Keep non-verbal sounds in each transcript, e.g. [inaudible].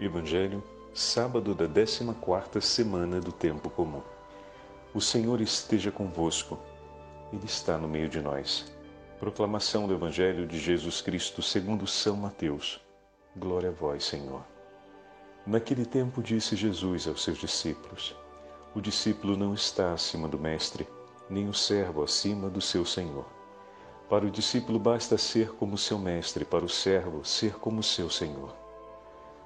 Evangelho, sábado da 14ª semana do tempo comum. O Senhor esteja convosco. Ele está no meio de nós. Proclamação do Evangelho de Jesus Cristo, segundo São Mateus. Glória a vós, Senhor. Naquele tempo disse Jesus aos seus discípulos: O discípulo não está acima do mestre, nem o servo acima do seu senhor. Para o discípulo basta ser como seu mestre, para o servo ser como seu senhor.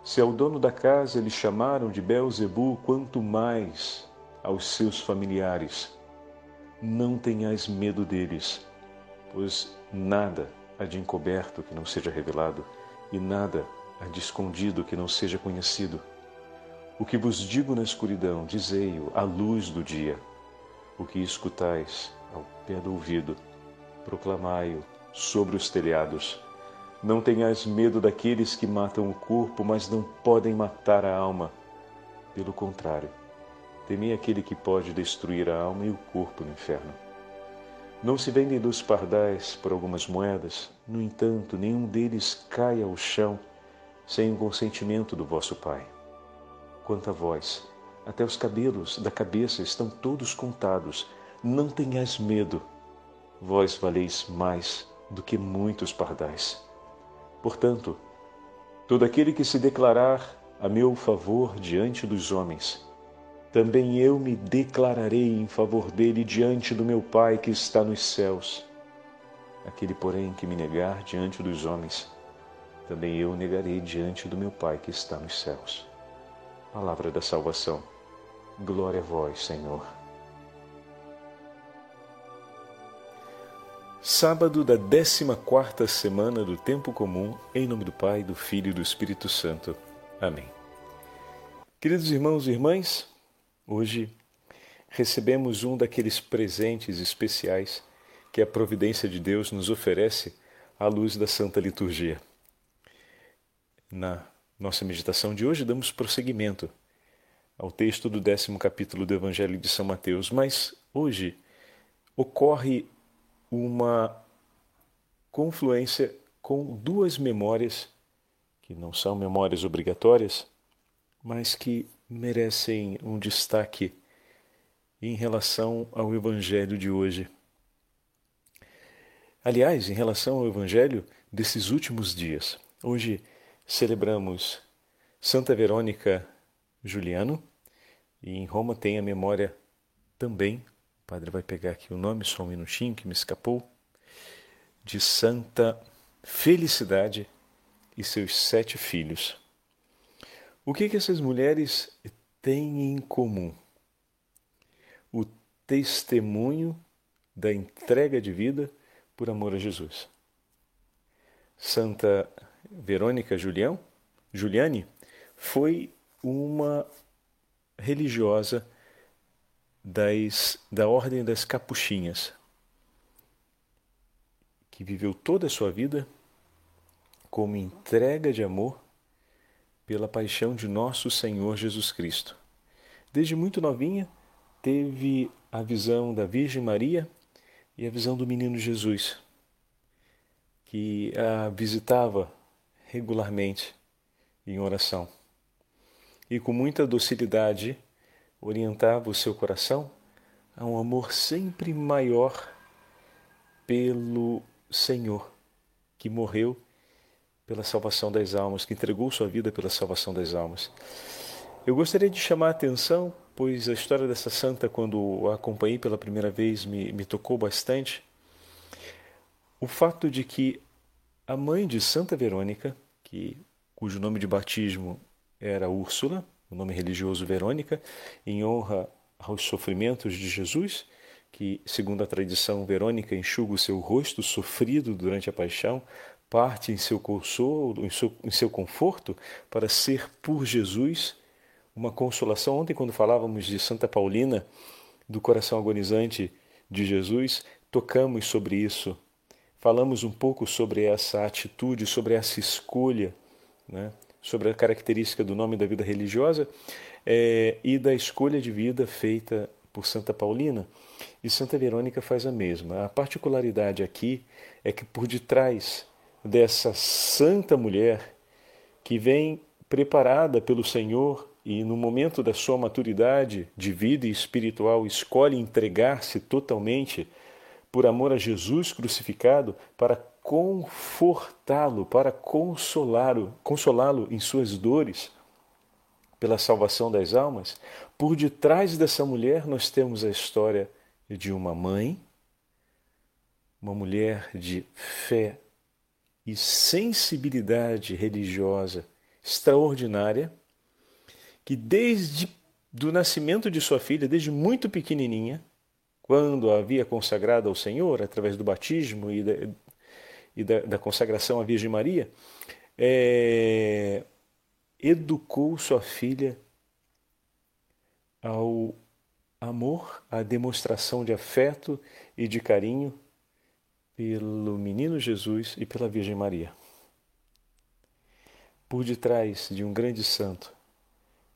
Se ao dono da casa lhe chamaram de Belzebu, quanto mais aos seus familiares. Não tenhais medo deles, pois nada há de encoberto que não seja revelado, e nada há de escondido que não seja conhecido. O que vos digo na escuridão, dizei-o à luz do dia. O que escutais ao pé do ouvido, proclamai-o sobre os telhados. Não tenhais medo daqueles que matam o corpo, mas não podem matar a alma. Pelo contrário, temei aquele que pode destruir a alma e o corpo no inferno. Não se vendem dos pardais por algumas moedas, no entanto, nenhum deles cai ao chão sem o consentimento do vosso Pai. Quanto a vós, até os cabelos da cabeça estão todos contados. Não tenhais medo, vós valeis mais do que muitos pardais. Portanto, todo aquele que se declarar a meu favor diante dos homens, também eu me declararei em favor dele diante do meu Pai que está nos céus. Aquele, porém, que me negar diante dos homens, também eu negarei diante do meu Pai que está nos céus. Palavra da salvação. Glória a vós, Senhor. Sábado da 14ª semana do tempo comum, em nome do Pai, do Filho e do Espírito Santo. Amém. Queridos irmãos e irmãs, hoje recebemos um daqueles presentes especiais que a providência de Deus nos oferece à luz da Santa Liturgia. Na nossa meditação de hoje damos prosseguimento ao texto do décimo capítulo do Evangelho de São Mateus, mas hoje ocorre uma confluência com duas memórias que não são memórias obrigatórias, mas que merecem um destaque em relação ao Evangelho de hoje. Aliás, em relação ao Evangelho desses últimos dias, hoje celebramos Santa Verônica Juliano e em Roma tem a memória também padre vai pegar aqui o nome, só um minutinho que me escapou. De Santa Felicidade e seus sete filhos. O que, que essas mulheres têm em comum? O testemunho da entrega de vida por amor a Jesus. Santa Verônica Julião, Juliane foi uma religiosa das, da Ordem das Capuchinhas, que viveu toda a sua vida como entrega de amor pela paixão de nosso Senhor Jesus Cristo. Desde muito novinha, teve a visão da Virgem Maria e a visão do menino Jesus, que a visitava regularmente em oração. E com muita docilidade orientava o seu coração a um amor sempre maior pelo Senhor, que morreu pela salvação das almas, que entregou sua vida pela salvação das almas. Eu gostaria de chamar a atenção, pois a história dessa santa, quando a acompanhei pela primeira vez, me, me tocou bastante, o fato de que a mãe de Santa Verônica, que, cujo nome de batismo era Úrsula, o nome religioso Verônica, em honra aos sofrimentos de Jesus, que, segundo a tradição, Verônica enxuga o seu rosto sofrido durante a paixão, parte em seu consolo, em seu, em seu conforto, para ser por Jesus uma consolação. Ontem, quando falávamos de Santa Paulina, do coração agonizante de Jesus, tocamos sobre isso. Falamos um pouco sobre essa atitude, sobre essa escolha, né? Sobre a característica do nome da vida religiosa é, e da escolha de vida feita por Santa Paulina. E Santa Verônica faz a mesma. A particularidade aqui é que por detrás dessa santa mulher que vem preparada pelo Senhor e no momento da sua maturidade de vida e espiritual escolhe entregar-se totalmente por amor a Jesus crucificado para confortá-lo, para consolá-lo, consolá-lo em suas dores pela salvação das almas, por detrás dessa mulher nós temos a história de uma mãe, uma mulher de fé e sensibilidade religiosa extraordinária, que desde do nascimento de sua filha, desde muito pequenininha, quando a havia consagrada ao Senhor através do batismo e e da, da consagração à Virgem Maria, é, educou sua filha ao amor, à demonstração de afeto e de carinho pelo menino Jesus e pela Virgem Maria. Por detrás de um grande santo,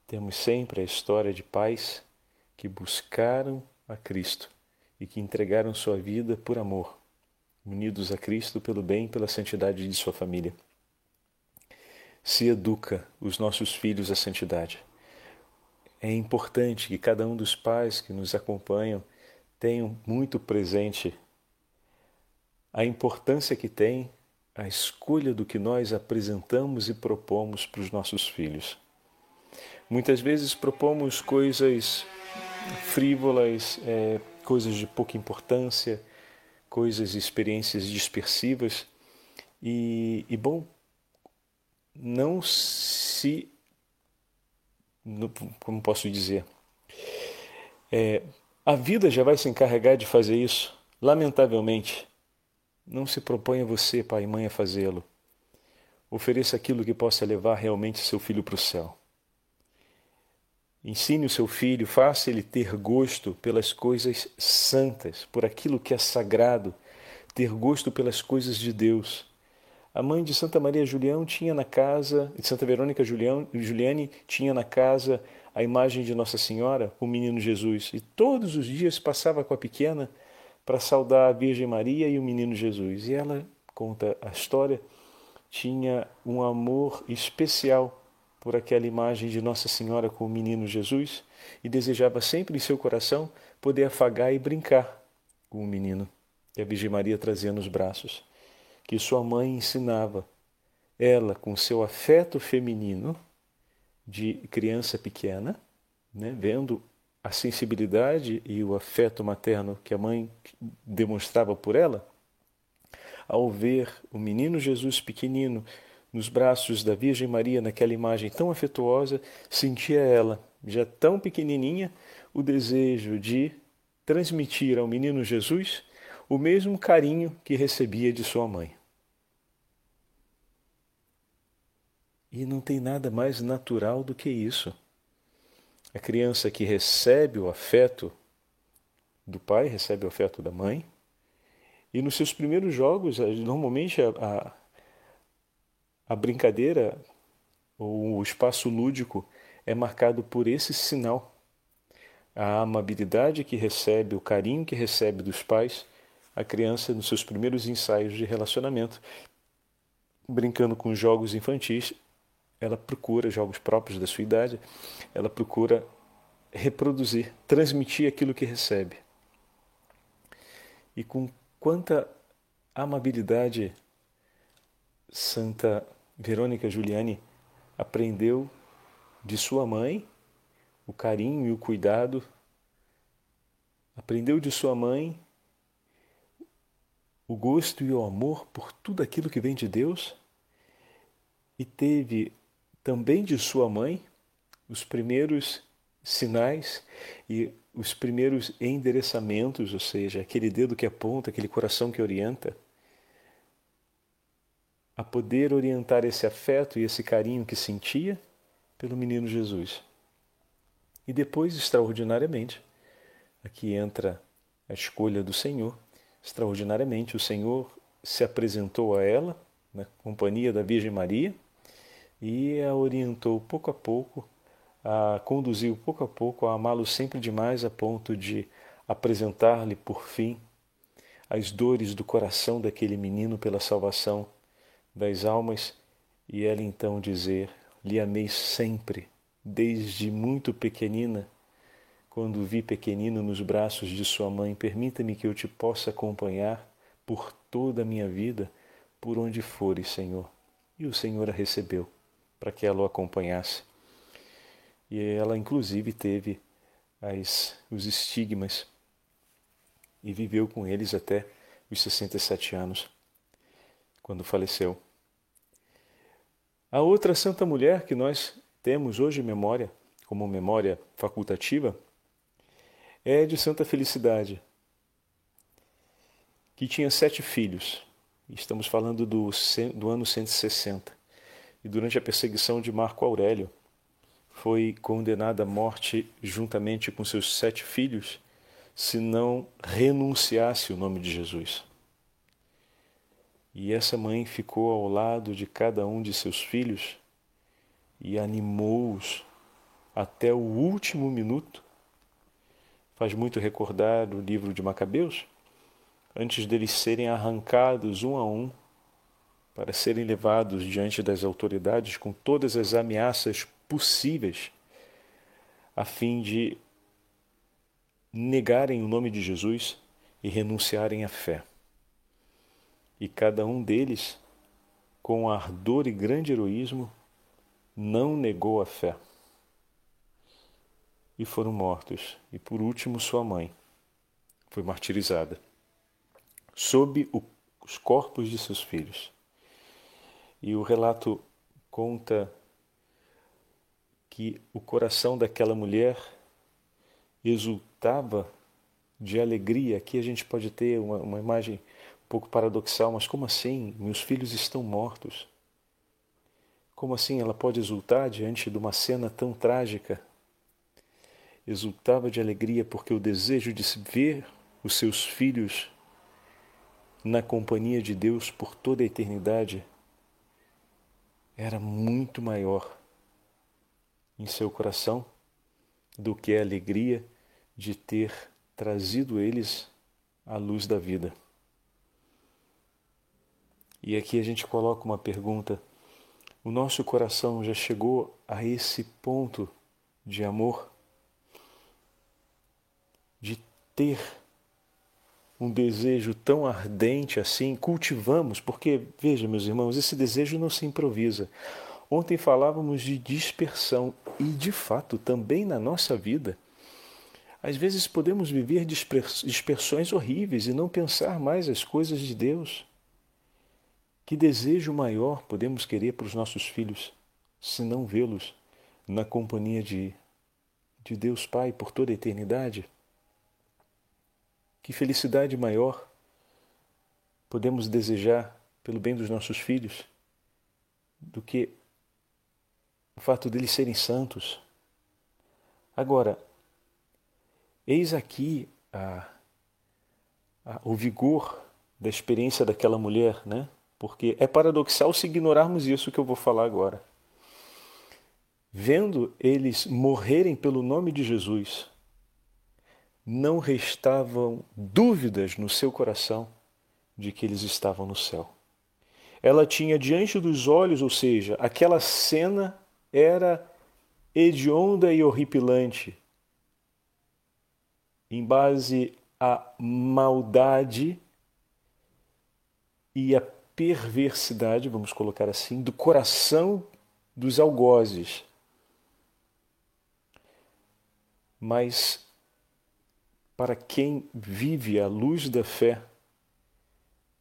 temos sempre a história de pais que buscaram a Cristo e que entregaram sua vida por amor, unidos a Cristo pelo bem e pela santidade de sua família se educa os nossos filhos à santidade. É importante que cada um dos pais que nos acompanham tenham muito presente a importância que tem a escolha do que nós apresentamos e propomos para os nossos filhos. Muitas vezes propomos coisas frívolas, é, coisas de pouca importância, coisas e experiências dispersivas. E, e bom, não se. Como posso dizer? É, a vida já vai se encarregar de fazer isso, lamentavelmente. Não se proponha você, pai e mãe, a fazê-lo. Ofereça aquilo que possa levar realmente seu filho para o céu. Ensine o seu filho, faça ele ter gosto pelas coisas santas, por aquilo que é sagrado, ter gosto pelas coisas de Deus. A mãe de Santa Maria Julião tinha na casa, de Santa Verônica Julião, Juliane tinha na casa a imagem de Nossa Senhora, o menino Jesus, e todos os dias passava com a pequena para saudar a Virgem Maria e o menino Jesus. E ela conta a história, tinha um amor especial por aquela imagem de Nossa Senhora com o menino Jesus e desejava sempre em seu coração poder afagar e brincar com o menino que a Virgem Maria trazia nos braços que sua mãe ensinava. Ela, com seu afeto feminino de criança pequena, né, vendo a sensibilidade e o afeto materno que a mãe demonstrava por ela, ao ver o menino Jesus pequenino nos braços da Virgem Maria, naquela imagem tão afetuosa, sentia ela, já tão pequenininha, o desejo de transmitir ao menino Jesus o mesmo carinho que recebia de sua mãe. E não tem nada mais natural do que isso. A criança que recebe o afeto do pai, recebe o afeto da mãe, e nos seus primeiros jogos, normalmente a, a, a brincadeira ou o espaço lúdico é marcado por esse sinal. A amabilidade que recebe, o carinho que recebe dos pais, a criança nos seus primeiros ensaios de relacionamento, brincando com jogos infantis, ela procura jogos próprios da sua idade, ela procura reproduzir, transmitir aquilo que recebe. E com quanta amabilidade Santa Verônica Giuliani aprendeu de sua mãe o carinho e o cuidado, aprendeu de sua mãe o gosto e o amor por tudo aquilo que vem de Deus e teve também de sua mãe os primeiros sinais e os primeiros endereçamentos, ou seja, aquele dedo que aponta, aquele coração que orienta, a poder orientar esse afeto e esse carinho que sentia pelo menino Jesus. E depois, extraordinariamente, aqui entra a escolha do Senhor. Extraordinariamente, o Senhor se apresentou a ela, na companhia da Virgem Maria, e a orientou pouco a pouco, a conduziu pouco a pouco a amá-lo sempre demais a ponto de apresentar-lhe por fim as dores do coração daquele menino pela salvação das almas e ela então dizer: lhe amei sempre, desde muito pequenina, quando vi pequenino nos braços de sua mãe. Permita-me que eu te possa acompanhar por toda a minha vida, por onde fores, Senhor. E o Senhor a recebeu para que ela o acompanhasse. E ela, inclusive, teve as, os estigmas e viveu com eles até os 67 anos, quando faleceu. A outra santa mulher que nós temos hoje memória, como memória facultativa, é de Santa Felicidade, que tinha sete filhos. Estamos falando do, do ano 160. E durante a perseguição de Marco Aurélio, foi condenada à morte juntamente com seus sete filhos se não renunciasse o nome de Jesus. E essa mãe ficou ao lado de cada um de seus filhos e animou-os até o último minuto. Faz muito recordar o livro de Macabeus, antes deles serem arrancados um a um para serem levados diante das autoridades com todas as ameaças possíveis, a fim de negarem o nome de Jesus e renunciarem à fé. E cada um deles, com ardor e grande heroísmo, não negou a fé. E foram mortos. E por último, sua mãe foi martirizada, sob o, os corpos de seus filhos. E o relato conta que o coração daquela mulher exultava de alegria. Aqui a gente pode ter uma, uma imagem pouco paradoxal, mas como assim? Meus filhos estão mortos. Como assim ela pode exultar diante de uma cena tão trágica? Exultava de alegria porque o desejo de ver os seus filhos na companhia de Deus por toda a eternidade era muito maior em seu coração do que a alegria de ter trazido eles à luz da vida. E aqui a gente coloca uma pergunta: o nosso coração já chegou a esse ponto de amor? De ter um desejo tão ardente assim, cultivamos, porque, veja, meus irmãos, esse desejo não se improvisa. Ontem falávamos de dispersão e, de fato, também na nossa vida às vezes podemos viver dispersões horríveis e não pensar mais as coisas de Deus. Que desejo maior podemos querer para os nossos filhos, se não vê-los na companhia de, de Deus Pai por toda a eternidade? Que felicidade maior podemos desejar pelo bem dos nossos filhos do que o fato deles serem santos? Agora, Eis aqui a, a, o vigor da experiência daquela mulher, né? Porque é paradoxal se ignorarmos isso que eu vou falar agora. Vendo eles morrerem pelo nome de Jesus, não restavam dúvidas no seu coração de que eles estavam no céu. Ela tinha diante dos olhos, ou seja, aquela cena era hedionda e horripilante, em base à maldade e à perversidade, vamos colocar assim, do coração dos algozes. Mas para quem vive à luz da fé,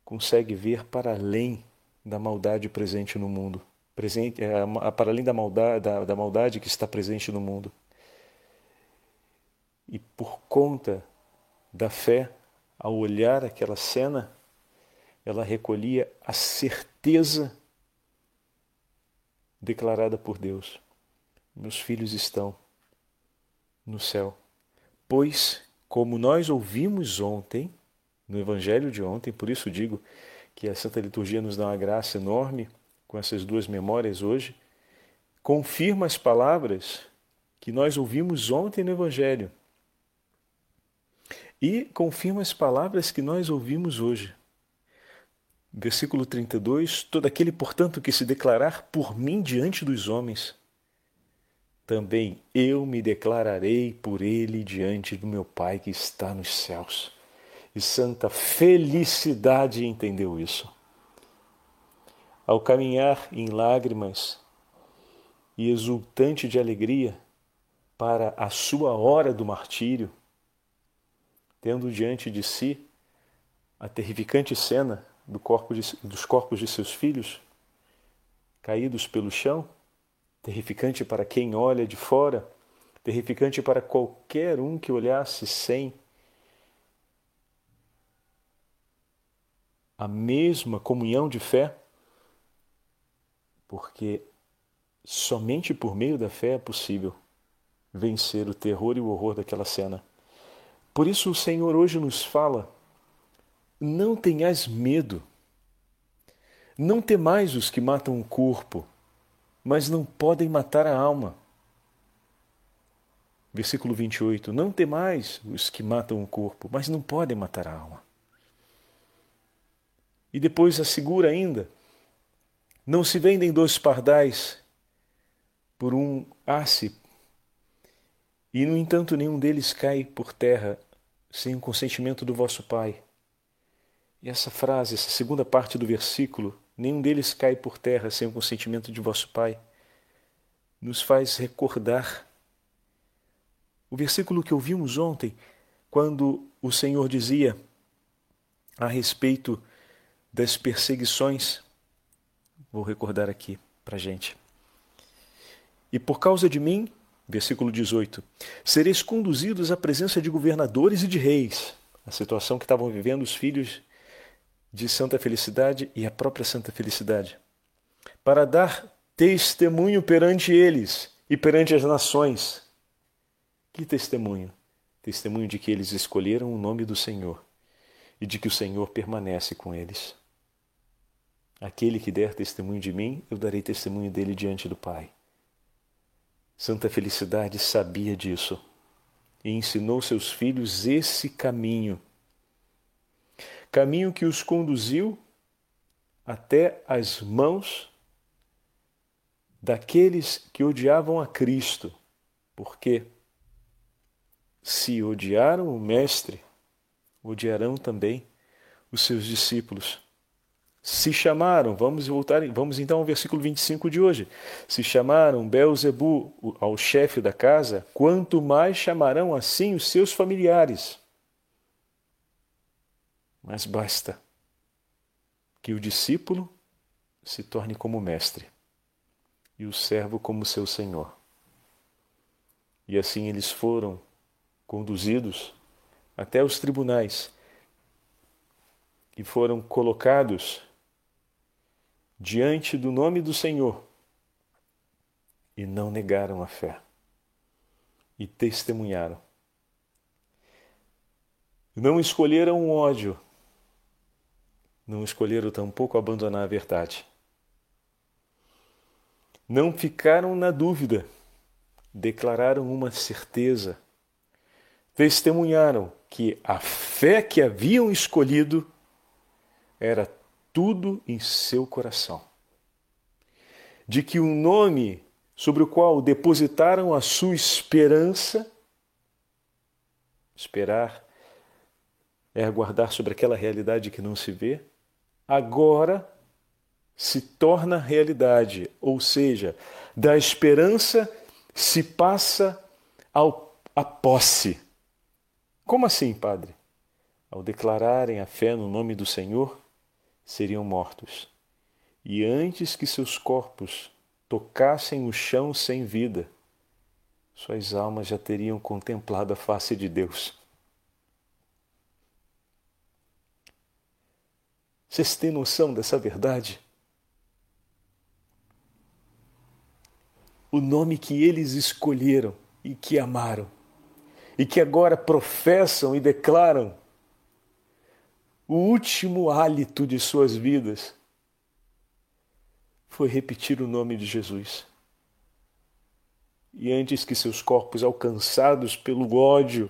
consegue ver para além da maldade presente no mundo, presente, é, para além da maldade, da, da maldade que está presente no mundo. E por conta da fé, ao olhar aquela cena, ela recolhia a certeza declarada por Deus: meus filhos estão no céu. Pois, como nós ouvimos ontem, no Evangelho de ontem, por isso digo que a Santa Liturgia nos dá uma graça enorme com essas duas memórias hoje, confirma as palavras que nós ouvimos ontem no Evangelho e confirma as palavras que nós ouvimos hoje. Versículo 32: Todo aquele, portanto, que se declarar por mim diante dos homens, também eu me declararei por ele diante do meu Pai que está nos céus. E santa felicidade entendeu isso. Ao caminhar em lágrimas e exultante de alegria para a sua hora do martírio, tendo diante de si a terrificante cena do corpo de, dos corpos de seus filhos caídos pelo chão, terrificante para quem olha de fora, terrificante para qualquer um que olhasse sem a mesma comunhão de fé, porque somente por meio da fé é possível vencer o terror e o horror daquela cena. Por isso o Senhor hoje nos fala: não tenhas medo. Não temais os que matam o corpo, mas não podem matar a alma. Versículo 28. Não temais os que matam o corpo, mas não podem matar a alma. E depois assegura ainda: não se vendem dois pardais por um asse, e no entanto nenhum deles cai por terra sem o consentimento do vosso Pai. E essa frase, essa segunda parte do versículo, nenhum deles cai por terra sem o consentimento de vosso Pai, nos faz recordar o versículo que ouvimos ontem, quando o Senhor dizia a respeito das perseguições. Vou recordar aqui para gente. E por causa de mim, versículo 18, sereis conduzidos à presença de governadores e de reis, a situação que estavam vivendo os filhos de Santa Felicidade e a própria Santa Felicidade, para dar testemunho perante eles e perante as nações. Que testemunho? Testemunho de que eles escolheram o nome do Senhor e de que o Senhor permanece com eles. Aquele que der testemunho de mim, eu darei testemunho dele diante do Pai. Santa Felicidade sabia disso e ensinou seus filhos esse caminho caminho que os conduziu até as mãos daqueles que odiavam a Cristo, porque se odiaram o Mestre, odiarão também os seus discípulos. Se chamaram, vamos voltar, vamos então ao versículo 25 de hoje. Se chamaram Belzebu ao chefe da casa, quanto mais chamarão assim os seus familiares. Mas basta que o discípulo se torne como mestre e o servo como seu senhor. E assim eles foram conduzidos até os tribunais e foram colocados diante do nome do Senhor e não negaram a fé e testemunharam. Não escolheram o ódio, não escolheram tampouco abandonar a verdade. Não ficaram na dúvida, declararam uma certeza, testemunharam que a fé que haviam escolhido era tudo em seu coração. De que o nome sobre o qual depositaram a sua esperança, esperar é aguardar sobre aquela realidade que não se vê, agora se torna realidade, ou seja, da esperança se passa ao, à posse. Como assim, Padre? Ao declararem a fé no nome do Senhor, seriam mortos. E antes que seus corpos tocassem o chão sem vida, suas almas já teriam contemplado a face de Deus. Vocês têm noção dessa verdade? O nome que eles escolheram e que amaram, e que agora professam e declaram o último hálito de suas vidas foi repetir o nome de Jesus. E antes que seus corpos alcançados pelo ódio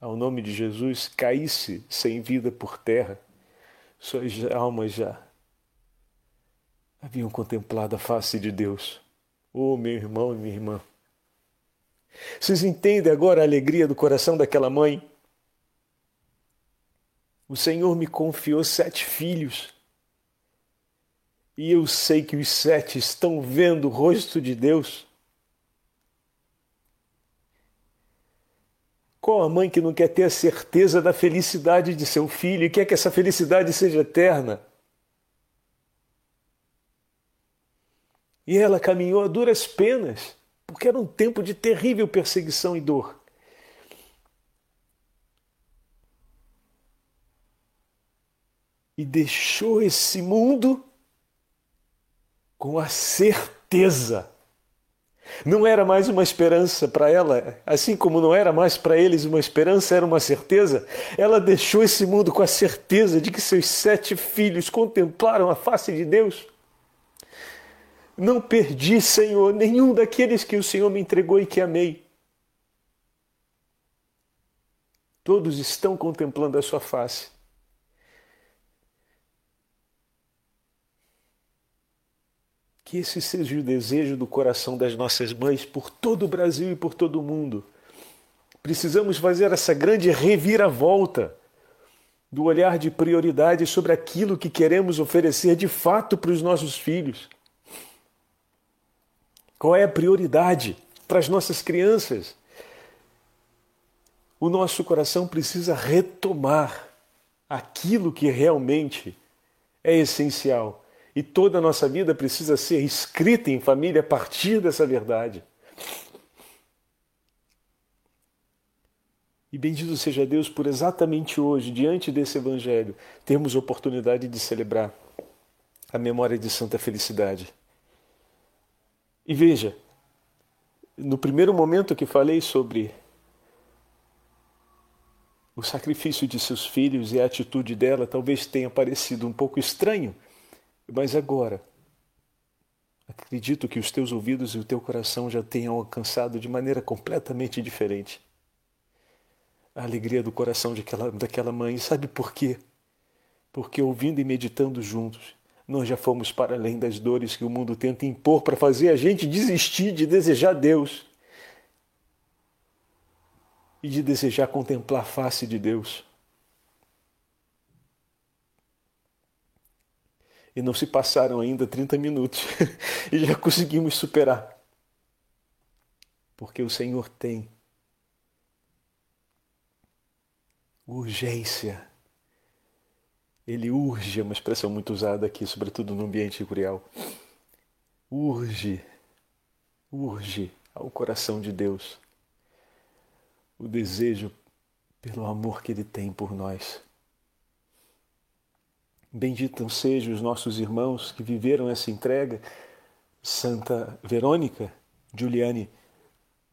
ao nome de Jesus caísse sem vida por terra, suas almas já haviam contemplado a face de Deus. Oh, meu irmão e minha irmã. Vocês entendem agora a alegria do coração daquela mãe? O Senhor me confiou sete filhos. E eu sei que os sete estão vendo o rosto de Deus. Qual a mãe que não quer ter a certeza da felicidade de seu filho e quer que essa felicidade seja eterna? E ela caminhou a duras penas, porque era um tempo de terrível perseguição e dor. E deixou esse mundo com a certeza não era mais uma esperança para ela, assim como não era mais para eles uma esperança, era uma certeza. Ela deixou esse mundo com a certeza de que seus sete filhos contemplaram a face de Deus. Não perdi, Senhor, nenhum daqueles que o Senhor me entregou e que amei. Todos estão contemplando a sua face. Que esse seja o desejo do coração das nossas mães por todo o Brasil e por todo o mundo. Precisamos fazer essa grande reviravolta do olhar de prioridade sobre aquilo que queremos oferecer de fato para os nossos filhos. Qual é a prioridade para as nossas crianças? O nosso coração precisa retomar aquilo que realmente é essencial e toda a nossa vida precisa ser escrita em família a partir dessa verdade. E bendito seja Deus por exatamente hoje, diante desse Evangelho, termos oportunidade de celebrar a memória de Santa Felicidade. E veja, no primeiro momento que falei sobre o sacrifício de seus filhos e a atitude dela, talvez tenha parecido um pouco estranho mas agora, acredito que os teus ouvidos e o teu coração já tenham alcançado de maneira completamente diferente a alegria do coração daquela, daquela mãe. Sabe por quê? Porque ouvindo e meditando juntos, nós já fomos para além das dores que o mundo tenta impor para fazer a gente desistir de desejar Deus e de desejar contemplar a face de Deus. E não se passaram ainda 30 minutos [laughs] e já conseguimos superar. Porque o Senhor tem urgência. Ele urge, é uma expressão muito usada aqui, sobretudo no ambiente curial. Urge, urge ao coração de Deus o desejo pelo amor que Ele tem por nós. Benditos sejam os nossos irmãos que viveram essa entrega. Santa Verônica Giuliani,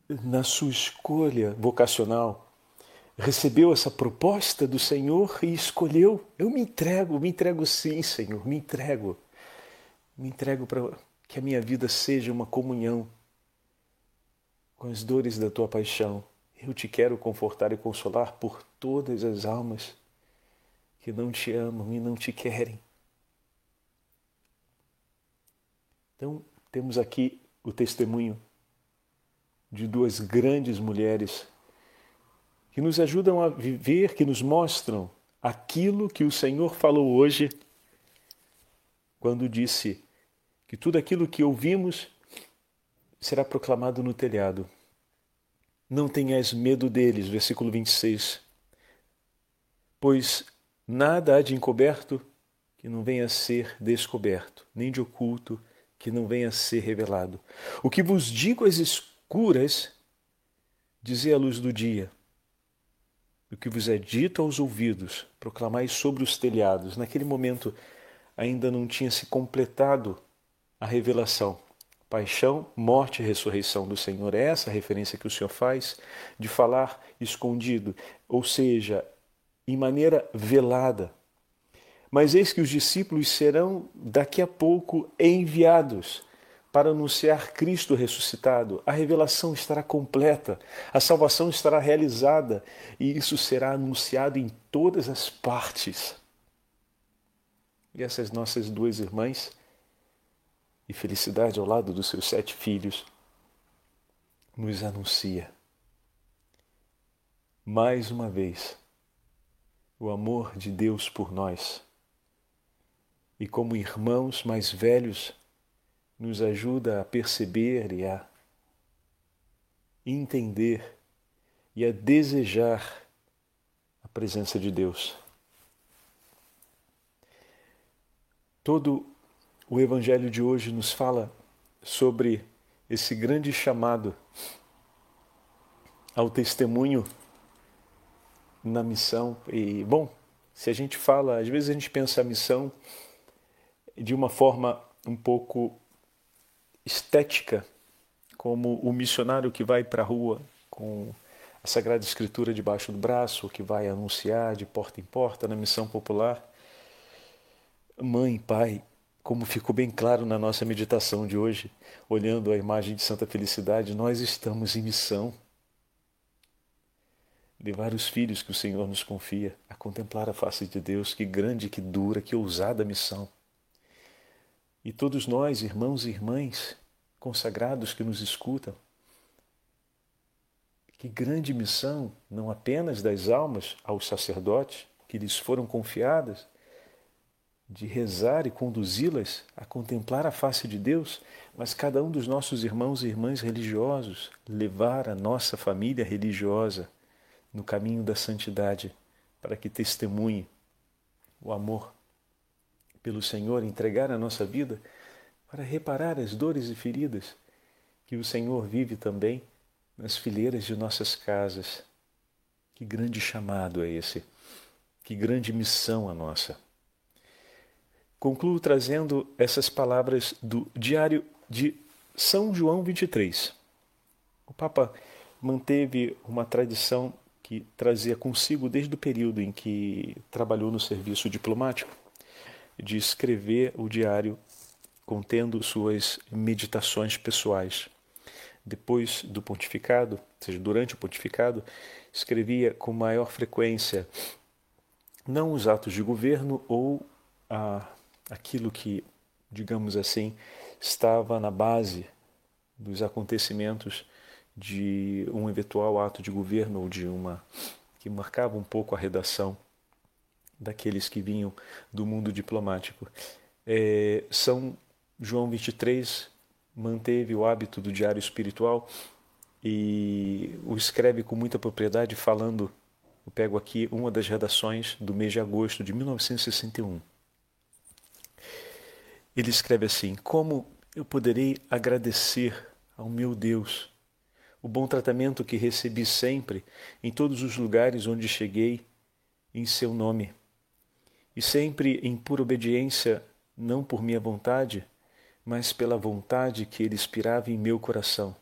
na sua escolha vocacional, recebeu essa proposta do Senhor e escolheu: eu me entrego, me entrego sim, Senhor, me entrego. Me entrego para que a minha vida seja uma comunhão com as dores da tua paixão. Eu te quero confortar e consolar por todas as almas que não te amam e não te querem. Então, temos aqui o testemunho de duas grandes mulheres que nos ajudam a viver, que nos mostram aquilo que o Senhor falou hoje quando disse que tudo aquilo que ouvimos será proclamado no telhado. Não tenhas medo deles, versículo 26, pois Nada há de encoberto que não venha a ser descoberto, nem de oculto que não venha a ser revelado. O que vos digo às escuras, dizei à luz do dia. O que vos é dito aos ouvidos, proclamai sobre os telhados. Naquele momento ainda não tinha se completado a revelação. Paixão, morte e ressurreição do Senhor. É essa a referência que o Senhor faz de falar escondido. Ou seja, em maneira velada. Mas eis que os discípulos serão daqui a pouco enviados para anunciar Cristo ressuscitado. A revelação estará completa, a salvação estará realizada e isso será anunciado em todas as partes. E essas nossas duas irmãs, e felicidade ao lado dos seus sete filhos, nos anuncia mais uma vez o amor de Deus por nós. E como irmãos mais velhos, nos ajuda a perceber e a entender e a desejar a presença de Deus. Todo o Evangelho de hoje nos fala sobre esse grande chamado ao testemunho na missão. E, bom, se a gente fala, às vezes a gente pensa a missão de uma forma um pouco estética, como o missionário que vai para a rua com a Sagrada Escritura debaixo do braço, que vai anunciar de porta em porta na missão popular mãe, pai, como ficou bem claro na nossa meditação de hoje, olhando a imagem de Santa Felicidade, nós estamos em missão. Levar os filhos que o Senhor nos confia a contemplar a face de Deus, que grande, que dura, que ousada missão. E todos nós, irmãos e irmãs consagrados que nos escutam, que grande missão, não apenas das almas aos sacerdotes que lhes foram confiadas, de rezar e conduzi-las a contemplar a face de Deus, mas cada um dos nossos irmãos e irmãs religiosos levar a nossa família religiosa no caminho da santidade, para que testemunhe o amor pelo Senhor, entregar a nossa vida para reparar as dores e feridas que o Senhor vive também nas fileiras de nossas casas. Que grande chamado é esse! Que grande missão a nossa! Concluo trazendo essas palavras do Diário de São João 23. O Papa manteve uma tradição que trazia consigo desde o período em que trabalhou no serviço diplomático, de escrever o diário contendo suas meditações pessoais. Depois do pontificado, ou seja, durante o pontificado, escrevia com maior frequência não os atos de governo ou a aquilo que, digamos assim, estava na base dos acontecimentos de um eventual ato de governo ou de uma que marcava um pouco a redação daqueles que vinham do mundo diplomático. É, São João 23 manteve o hábito do diário espiritual e o escreve com muita propriedade, falando. Eu pego aqui uma das redações do mês de agosto de 1961. Ele escreve assim: Como eu poderei agradecer ao meu Deus o bom tratamento que recebi sempre em todos os lugares onde cheguei em seu nome, e sempre em pura obediência, não por minha vontade, mas pela vontade que ele inspirava em meu coração.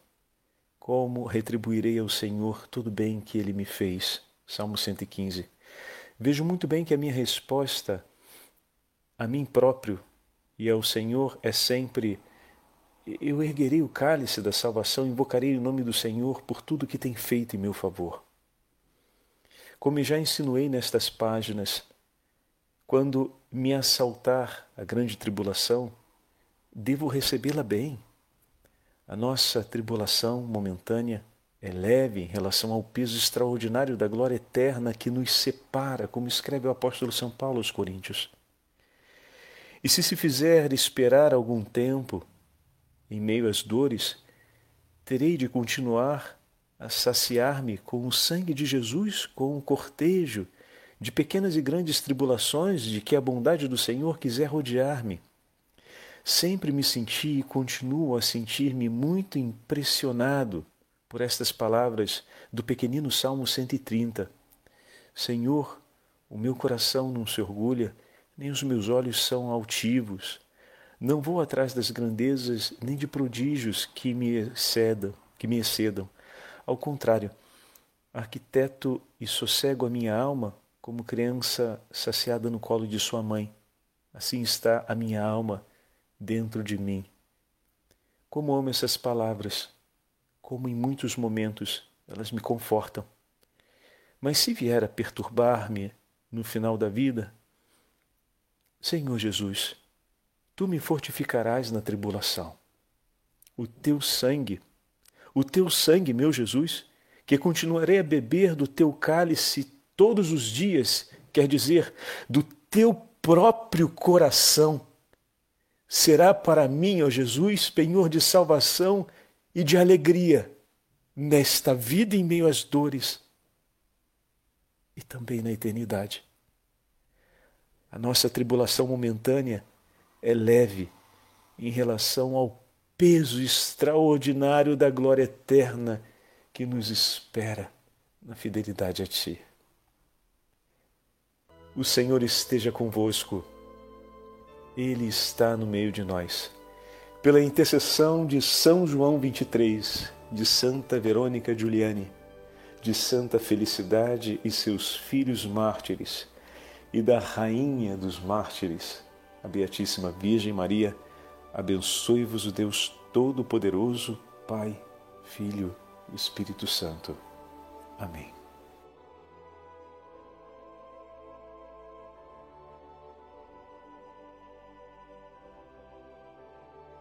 Como retribuirei ao Senhor todo o bem que ele me fez? Salmo 115. Vejo muito bem que a minha resposta a mim próprio e ao Senhor é sempre: Eu erguerei o cálice da salvação, invocarei o nome do Senhor por tudo que tem feito em meu favor. Como já insinuei nestas páginas, quando me assaltar a grande tribulação, devo recebê-la bem. A nossa tribulação momentânea é leve em relação ao peso extraordinário da glória eterna que nos separa, como escreve o apóstolo São Paulo aos Coríntios. E se se fizer esperar algum tempo, em meio às dores, terei de continuar a saciar-me com o sangue de Jesus, com o cortejo de pequenas e grandes tribulações de que a bondade do Senhor quiser rodear-me. Sempre me senti e continuo a sentir-me muito impressionado por estas palavras do pequenino Salmo 130. Senhor, o meu coração não se orgulha nem os meus olhos são altivos. Não vou atrás das grandezas nem de prodígios que me excedam, que me excedam. Ao contrário, arquiteto e sossego a minha alma como criança saciada no colo de sua mãe. Assim está a minha alma dentro de mim. Como amo essas palavras, como em muitos momentos elas me confortam. Mas se vier a perturbar-me no final da vida, Senhor Jesus, tu me fortificarás na tribulação. O teu sangue, o teu sangue, meu Jesus, que continuarei a beber do teu cálice todos os dias, quer dizer, do teu próprio coração, será para mim, ó Jesus, penhor de salvação e de alegria nesta vida em meio às dores e também na eternidade. A nossa tribulação momentânea é leve em relação ao peso extraordinário da glória eterna que nos espera na fidelidade a Ti. O Senhor esteja convosco, Ele está no meio de nós. Pela intercessão de São João 23, de Santa Verônica Giuliani, de Santa Felicidade e seus filhos mártires, e da Rainha dos Mártires, a Beatíssima Virgem Maria, abençoe-vos o Deus Todo-Poderoso, Pai, Filho e Espírito Santo. Amém.